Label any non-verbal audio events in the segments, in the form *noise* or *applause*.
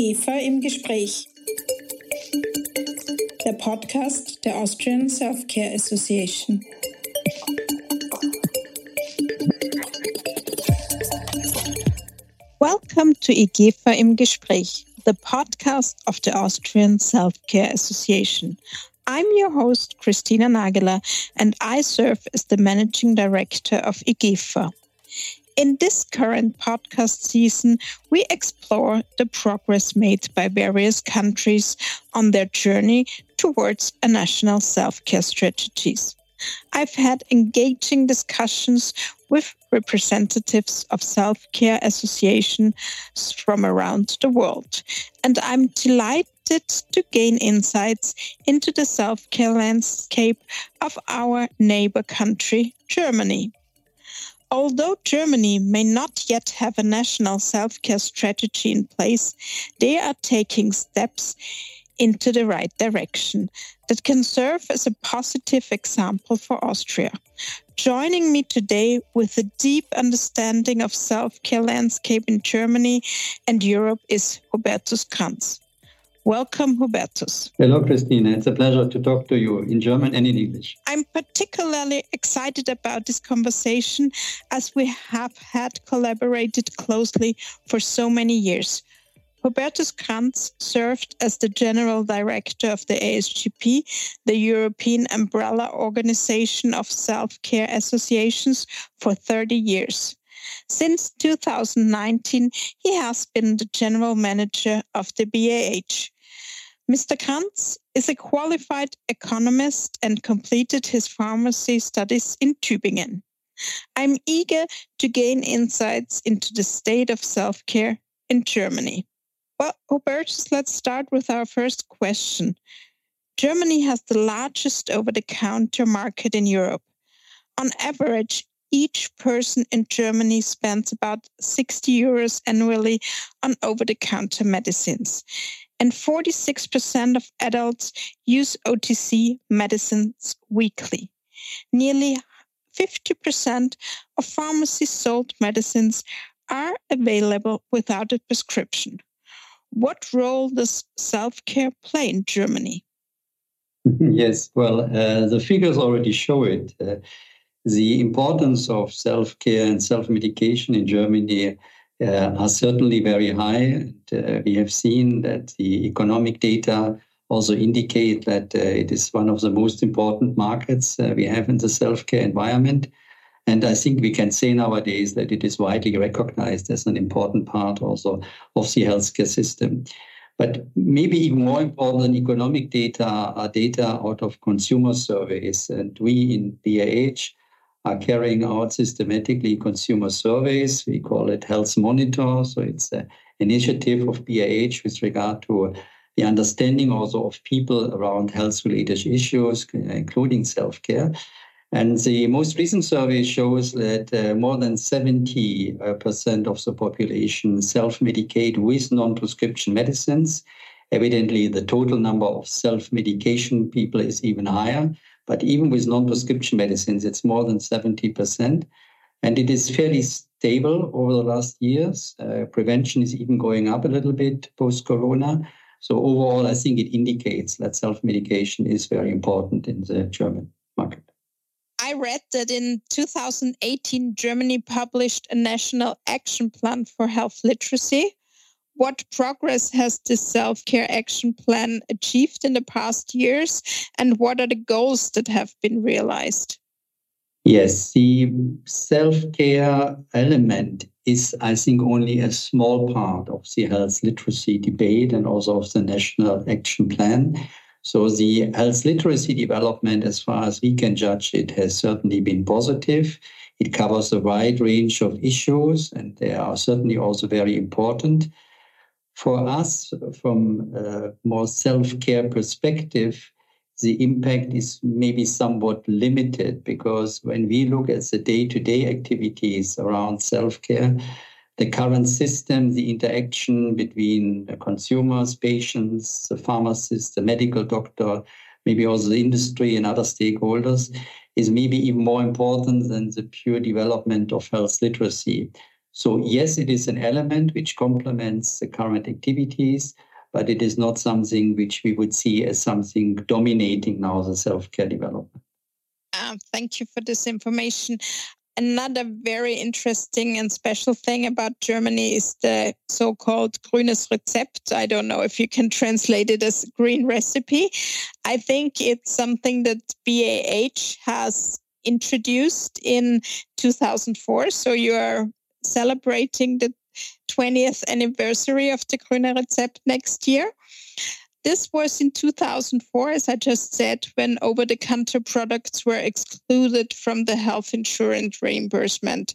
IGEFA im Gespräch. Der Podcast der Austrian Self-Care Association. Welcome to IGEFA im Gespräch, the podcast of the Austrian Self-Care Association. I'm your host, Christina Nagela, and I serve as the managing director of IGEFA. In this current podcast season, we explore the progress made by various countries on their journey towards a national self care strategies. I've had engaging discussions with representatives of self care associations from around the world, and I'm delighted to gain insights into the self care landscape of our neighbor country, Germany. Although Germany may not yet have a national self care strategy in place, they are taking steps into the right direction that can serve as a positive example for Austria. Joining me today with a deep understanding of self-care landscape in Germany and Europe is Hubertus Cranz. Welcome, Hubertus. Hello, Christina. It's a pleasure to talk to you in German and in English. I'm particularly excited about this conversation as we have had collaborated closely for so many years. Hubertus Cranz served as the General Director of the AESGP, the European umbrella organization of self care associations, for 30 years. Since 2019, he has been the general manager of the BAH. Mr. Cranz is a qualified economist and completed his pharmacy studies in Tübingen. I'm eager to gain insights into the state of self care in Germany. Well, Hubertus, let's start with our first question. Germany has the largest over the counter market in Europe. On average, each person in Germany spends about 60 euros annually on over the counter medicines. And 46% of adults use OTC medicines weekly. Nearly 50% of pharmacy sold medicines are available without a prescription. What role does self care play in Germany? *laughs* Yes, well, uh, the figures already show it. Uh, the importance of self care and self medication in Germany uh, are certainly very high. Uh, we have seen that the economic data also indicate that uh, it is one of the most important markets uh, we have in the self care environment. And I think we can say nowadays that it is widely recognized as an important part also of the healthcare system. But maybe even more important than economic data are data out of consumer surveys. And we in BAH are carrying out systematically consumer surveys. We call it Health Monitor. So it's an initiative of BAH with regard to the understanding also of people around health related issues, including self care. And the most recent survey shows that uh, more than 70% uh, of the population self medicate with non prescription medicines. Evidently, the total number of self medication people is even higher. But even with non-prescription medicines, it's more than 70%. And it is fairly stable over the last years. Uh, prevention is even going up a little bit post-corona. So overall, I think it indicates that self-medication is very important in the German market. I read that in 2018, Germany published a national action plan for health literacy what progress has the self care action plan achieved in the past years, and what are the goals that have been realized? Yes, the self care element is, I think, only a small part of the health literacy debate and also of the national action plan. So, the health literacy development, as far as we can judge it, has certainly been positive. It covers a wide range of issues, and they are certainly also very important. For us, from a more self-care perspective, the impact is maybe somewhat limited because when we look at the day-to-day activities around self-care, the current system, the interaction between the consumers, patients, the pharmacist, the medical doctor, maybe also the industry and other stakeholders, is maybe even more important than the pure development of health literacy. So yes, it is an element which complements the current activities, but it is not something which we would see as something dominating now the self-care development. Uh, thank you for this information. Another very interesting and special thing about Germany is the so-called grünes Rezept. I don't know if you can translate it as green recipe. I think it's something that BAH has introduced in 2004. So you are celebrating the 20th anniversary of the Grüne Rezept next year. This was in 2004, as I just said, when over the counter products were excluded from the health insurance reimbursement.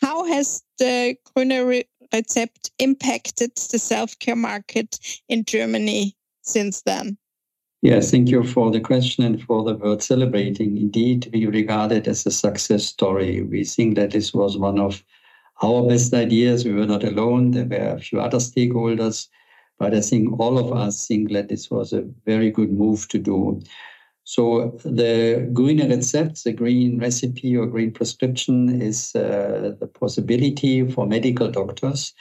How has the Grüne Rezept impacted the self care market in Germany since then? Yes, thank you for the question and for the word celebrating. Indeed, we regard it as a success story. We think that this was one of our best ideas. We were not alone. There were a few other stakeholders but I think all of us think that this was a very good move to do. So the green Rezept, the green recipe or green prescription is uh, the possibility for medical doctors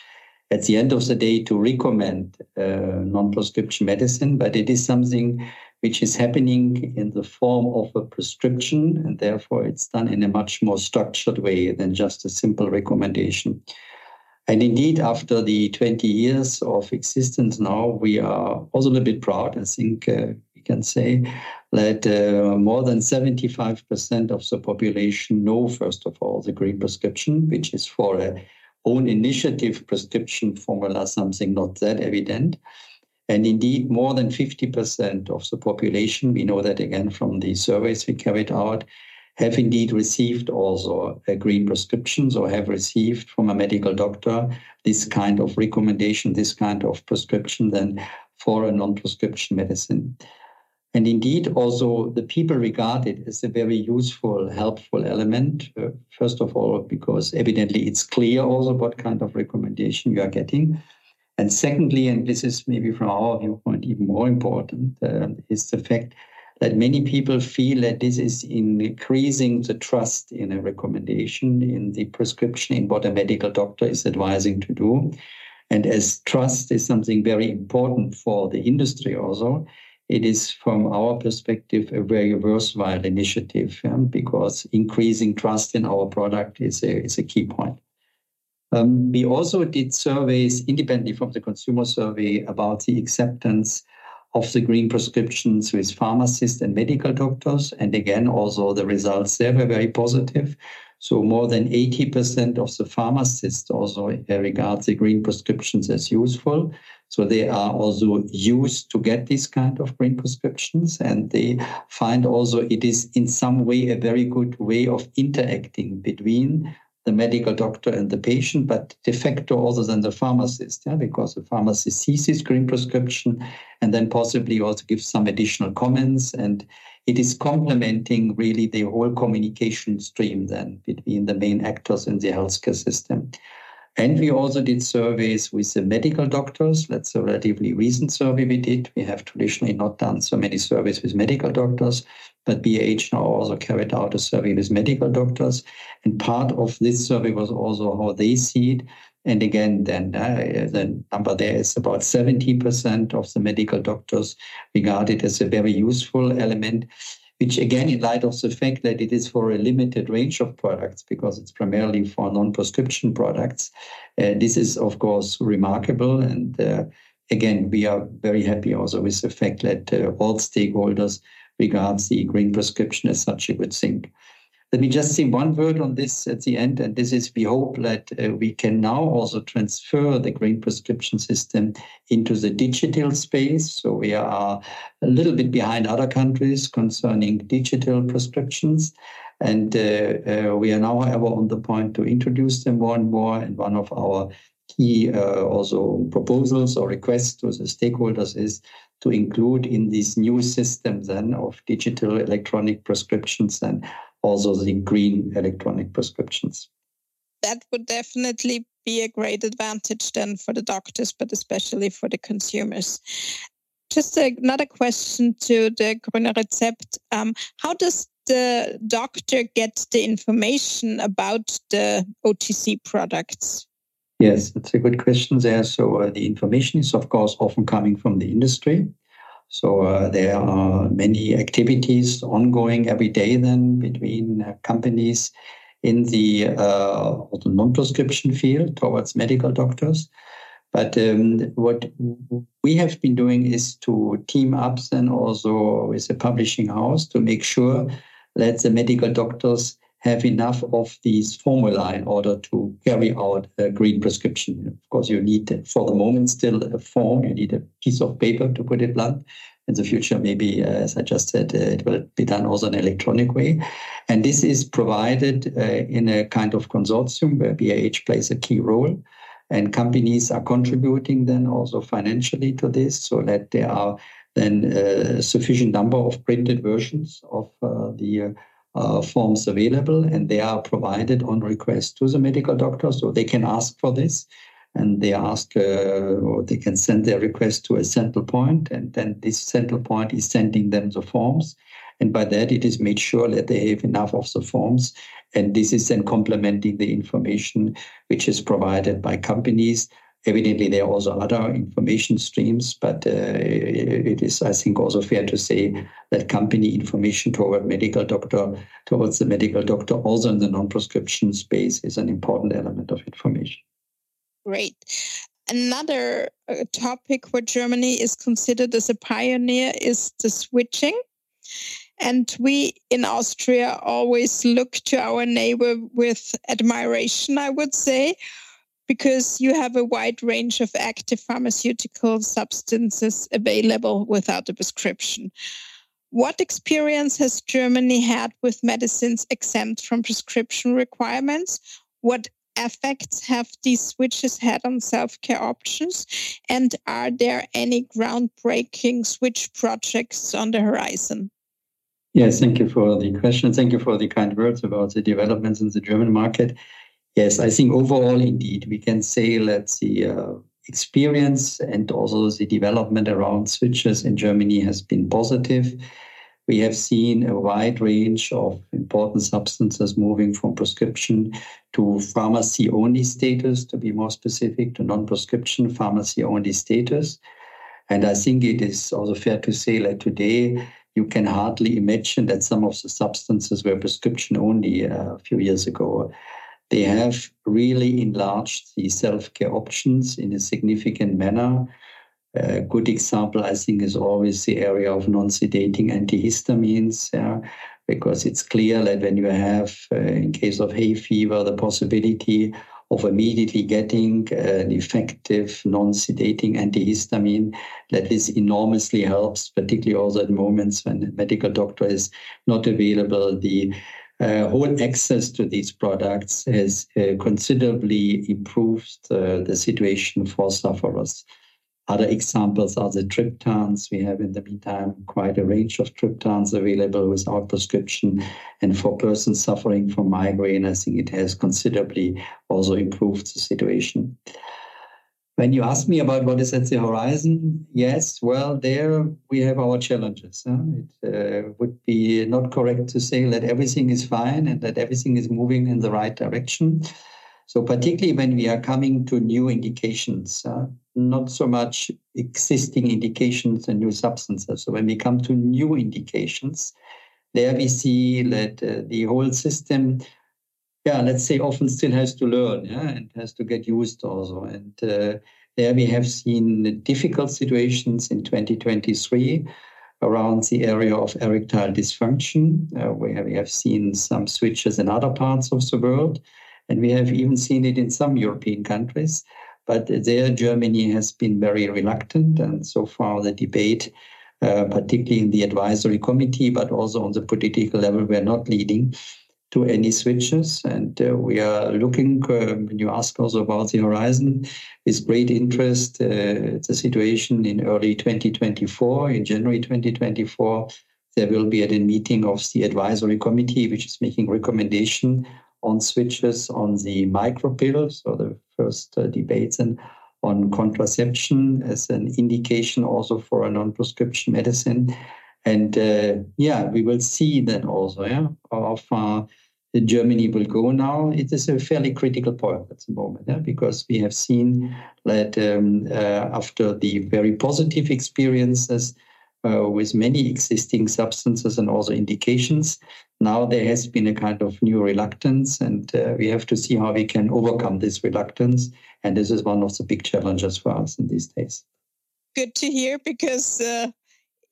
at the end of the day to recommend uh, non-prescription medicine, but it is something which is happening in the form of a prescription, and therefore it's done in a much more structured way than just a simple recommendation. And indeed, after the 20 years of existence now, we are also a little bit proud. I think uh, we can say that uh, more than 75% of the population know, first of all, the green prescription, which is for a own initiative prescription formula, something not that evident. And indeed, more than 50% of the population, we know that again from the surveys we carried out, have indeed received also a green prescriptions or have received from a medical doctor this kind of recommendation, this kind of prescription then for a non-prescription medicine. And indeed, also the people regard it as a very useful, helpful element. Uh, first of all, because evidently it's clear also what kind of recommendation you are getting. And secondly, and this is maybe from our viewpoint even more important, uh, is the fact that many people feel that this is increasing the trust in a recommendation, in the prescription, in what a medical doctor is advising to do. And as trust is something very important for the industry also, it is from our perspective a very worthwhile initiative because increasing trust in our product is a, is a key point. Um, we also did surveys independently from the consumer survey about the acceptance of the green prescriptions with pharmacists and medical doctors. And again, also the results there were very positive. So more than 80% of the pharmacists also regard the green prescriptions as useful. So they are also used to get these kind of green prescriptions and they find also it is in some way a very good way of interacting between the medical doctor and the patient, but de facto also than the pharmacist, yeah, because the pharmacist sees his green prescription and then possibly also gives some additional comments. And it is complementing really the whole communication stream then between the main actors in the healthcare system. And we also did surveys with the medical doctors. That's a relatively recent survey we did. We have traditionally not done so many surveys with medical doctors, but BAH now also carried out a survey with medical doctors. And part of this survey was also how they see it. And again, then uh, the number there is about 70% of the medical doctors regard it as a very useful element which again, in light of the fact that it is for a limited range of products, because it's primarily for non-prescription products, uh, this is of course remarkable. And uh, again, we are very happy also with the fact that uh, all stakeholders regards the green prescription as such a good thing. Let me just say one word on this at the end, and this is we hope that uh, we can now also transfer the green prescription system into the digital space. So we are a little bit behind other countries concerning digital prescriptions. And uh, uh, we are now, however, on the point to introduce them more and more. And one of our key uh, also proposals or requests to the stakeholders is to include in this new system then of digital electronic prescriptions and also the green electronic prescriptions. That would definitely be a great advantage then for the doctors, but especially for the consumers. Just another question to the Grüne Rezept. Um, how does the doctor get the information about the OTC products? Yes, that's a good question there. So uh, the information is, of course, often coming from the industry. So uh, there are many activities ongoing every day then between uh, companies in the, uh, non-prescription field towards medical doctors. But um, what we have been doing is to team up then also with a publishing house to make sure that the medical doctors have enough of these formula in order to carry out a green prescription. Of course, you need, for the moment, still a form. You need a piece of paper, to put it blunt. In the future, maybe, uh, as I just said, uh, it will be done also in an electronic way. And this is provided uh, in a kind of consortium where BAH plays a key role. And companies are contributing then also financially to this so that there are then a uh, sufficient number of printed versions of uh, the uh, forms available, and they are provided on request to the medical doctor, so they can ask for this, and they ask uh, or they can send their request to a central point, and then this central point is sending them the forms, and by that it is made sure that they have enough of the forms, and this is then complementing the information which is provided by companies Evidently, there are also other information streams, but uh, it is, I think, also fair to say that company information toward medical doctor, towards the medical doctor, also in the non-prescription space, is an important element of information. Great. Another uh, topic where Germany is considered as a pioneer is the switching. And we in Austria always look to our neighbor with admiration, I would say because you have a wide range of active pharmaceutical substances available without a prescription. What experience has Germany had with medicines exempt from prescription requirements? What effects have these switches had on self care options? And are there any groundbreaking switch projects on the horizon? Yes, thank you for the question. Thank you for the kind words about the developments in the German market. Yes, I think overall, indeed, we can say that the uh, experience and also the development around switches in Germany has been positive. We have seen a wide range of important substances moving from prescription to pharmacy only status, to be more specific, to non prescription pharmacy only status. And I think it is also fair to say that today you can hardly imagine that some of the substances were prescription only uh, a few years ago. They have really enlarged the self-care options in a significant manner. A good example, I think, is always the area of non-sedating antihistamines, yeah, because it's clear that when you have, uh, in case of hay fever, the possibility of immediately getting an effective non-sedating antihistamine that this enormously helps, particularly also at moments when a medical doctor is not available. The whole access to these products has uh, considerably improved uh, the situation for sufferers. Other examples are the triptans. We have, in the meantime, quite a range of triptans available without prescription. And for persons suffering from migraine, I think it has considerably also improved the situation. When you ask me about what is at the horizon, yes, well, there we have our challenges. Huh? It uh, would be not correct to say that everything is fine and that everything is moving in the right direction. So, particularly when we are coming to new indications, uh, not so much existing indications and new substances. So, when we come to new indications, there we see that uh, the whole system yeah, let's say often still has to learn, yeah, and has to get used also. And uh, there we have seen difficult situations in 2023 around the area of erectile dysfunction, uh, where we have seen some switches in other parts of the world. And we have even seen it in some European countries. But there, Germany has been very reluctant. And so far, the debate, uh, particularly in the advisory committee, but also on the political level, we're not leading to any switches. And uh, we are looking, uh, when you ask also about the horizon, with great interest uh, the situation in early 2024, in January 2024. There will be a meeting of the advisory committee, which is making recommendation on switches on the micropill, so the first uh, debates and on contraception as an indication also for a non-prescription medicine. And uh, yeah, we will see then also yeah, how far Germany will go now. It is a fairly critical point at the moment yeah, because we have seen that um, uh, after the very positive experiences uh, with many existing substances and also indications, now there has been a kind of new reluctance, and uh, we have to see how we can overcome this reluctance. And this is one of the big challenges for us in these days. Good to hear because uh,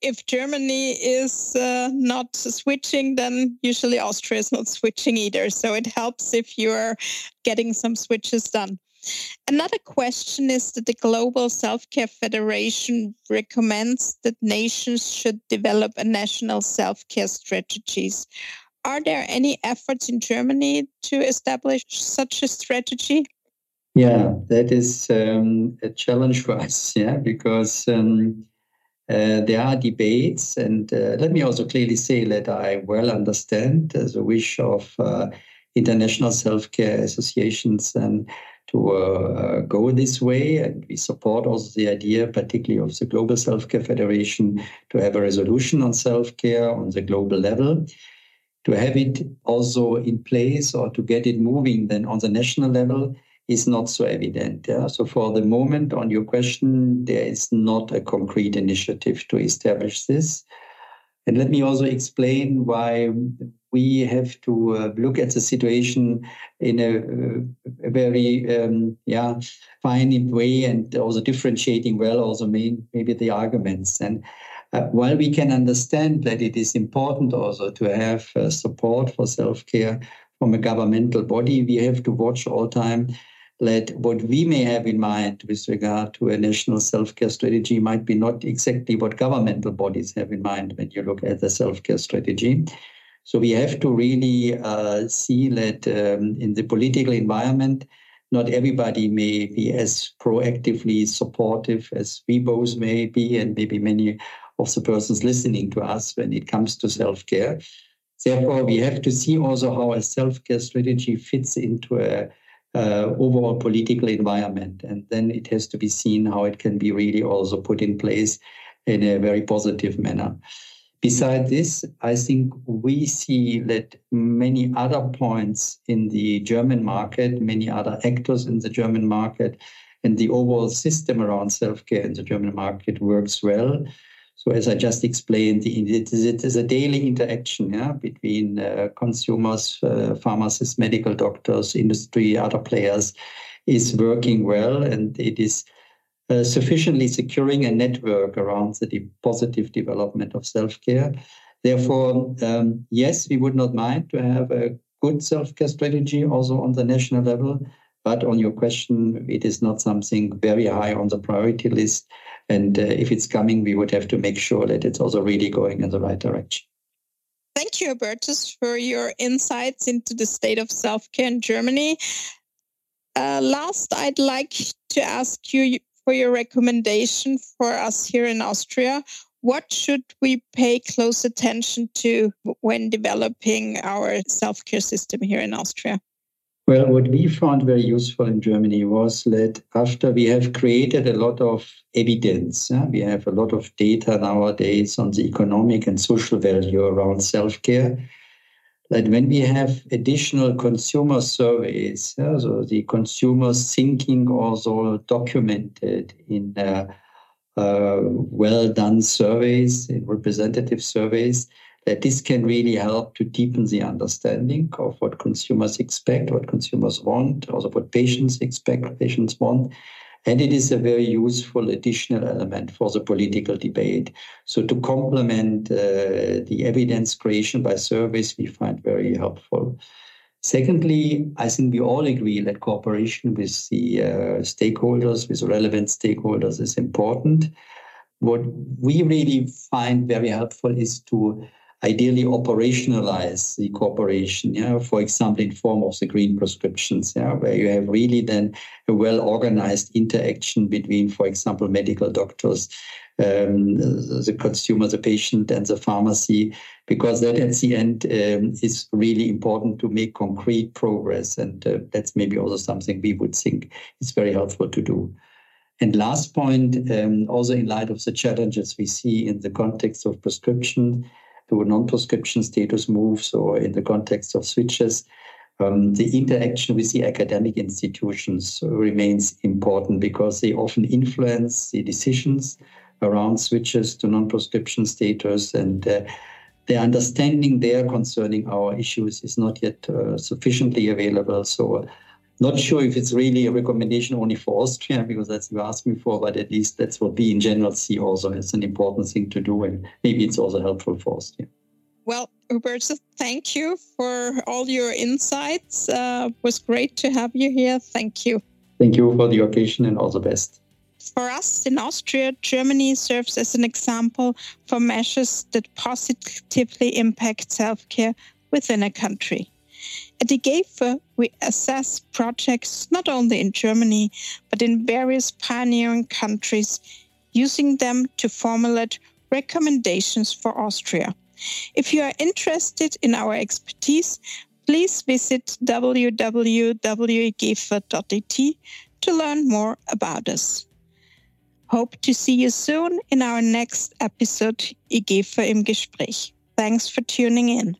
if Germany is uh, not switching, then usually Austria is not switching either. So it helps if you're getting some switches done. Another question is that the Global Self Care Federation recommends that nations should develop a national self care strategies. Are there any efforts in Germany to establish such a strategy? Yeah, that is um, a challenge for us, yeah, because um, uh, there are debates, and uh, let me also clearly say that I well understand the wish of uh, international self care associations and to uh, go this way. And we support also the idea, particularly of the Global Self Care Federation, to have a resolution on self care on the global level. To have it also in place or to get it moving then on the national level is not so evident. Yeah? So for the moment, on your question, there is not a concrete initiative to establish this. And let me also explain why we have to uh, look at the situation in a, a very um, yeah fine way and also differentiating well also main, maybe the arguments and uh, while we can understand that it is important also to have uh, support for self-care from a governmental body we have to watch all time that what we may have in mind with regard to a national self-care strategy might be not exactly what governmental bodies have in mind when you look at the self-care strategy. So we have to really uh, see that um, in the political environment, not everybody may be as proactively supportive as we both may be, and maybe many of the persons listening to us when it comes to self-care. Therefore, we have to see also how a self-care strategy fits into a uh, overall political environment. And then it has to be seen how it can be really also put in place in a very positive manner. Besides this, I think we see that many other points in the German market, many other actors in the German market, and the overall system around self care in the German market works well. So as I just explained, it is a daily interaction yeah, between uh, consumers, uh, pharmacists, medical doctors, industry, other players is working well, and it is uh, sufficiently securing a network around the de- positive development of self-care. Therefore, um, yes, we would not mind to have a good self-care strategy also on the national level. But on your question, it is not something very high on the priority list. And uh, if it's coming, we would have to make sure that it's also really going in the right direction. Thank you, Hubertus, for your insights into the state of self care in Germany. Uh, last, I'd like to ask you for your recommendation for us here in Austria. What should we pay close attention to when developing our self care system here in Austria? Well, what we found very useful in Germany was that after we have created a lot of evidence, we have a lot of data nowadays on the economic and social value around self care, that when we have additional consumer surveys, so the consumers thinking also documented in uh, uh, well done surveys, in representative surveys, that this can really help to deepen the understanding of what consumers expect, what consumers want, also what patients expect, patients want. And it is a very useful additional element for the political debate. So, to complement uh, the evidence creation by surveys, we find very helpful. Secondly, I think we all agree that cooperation with the uh, stakeholders, with relevant stakeholders, is important. What we really find very helpful is to ideally operationalize the cooperation, yeah, for example, in form of the green prescriptions, yeah, where you have really then a well-organized interaction between, for example, medical doctors, um, the consumer, the patient, and the pharmacy, because that at the end um, is really important to make concrete progress. And uh, that's maybe also something we would think is very helpful to do. And last point, um, also in light of the challenges we see in the context of prescription to non-prescription status moves or in the context of switches, um, the interaction with the academic institutions remains important because they often influence the decisions around switches to non-prescription status and uh, the understanding there concerning our issues is not yet uh, sufficiently available. So not sure if it's really a recommendation only for Austria, because that's you asked me for, but at least that's what we in general see also as an important thing to do. And maybe it's also helpful for Austria. Well, Hubertus, thank you for all your insights. Uh, it was great to have you here. Thank you. Thank you for the occasion and all the best. For us in Austria, Germany serves as an example for measures that positively impact self care within a country. At IGEPHA, we assess projects not only in Germany, but in various pioneering countries, using them to formulate recommendations for Austria. If you are interested in our expertise, please visit www.igepha.at to learn more about us. Hope to see you soon in our next episode IGEPHA im Gespräch. Thanks for tuning in.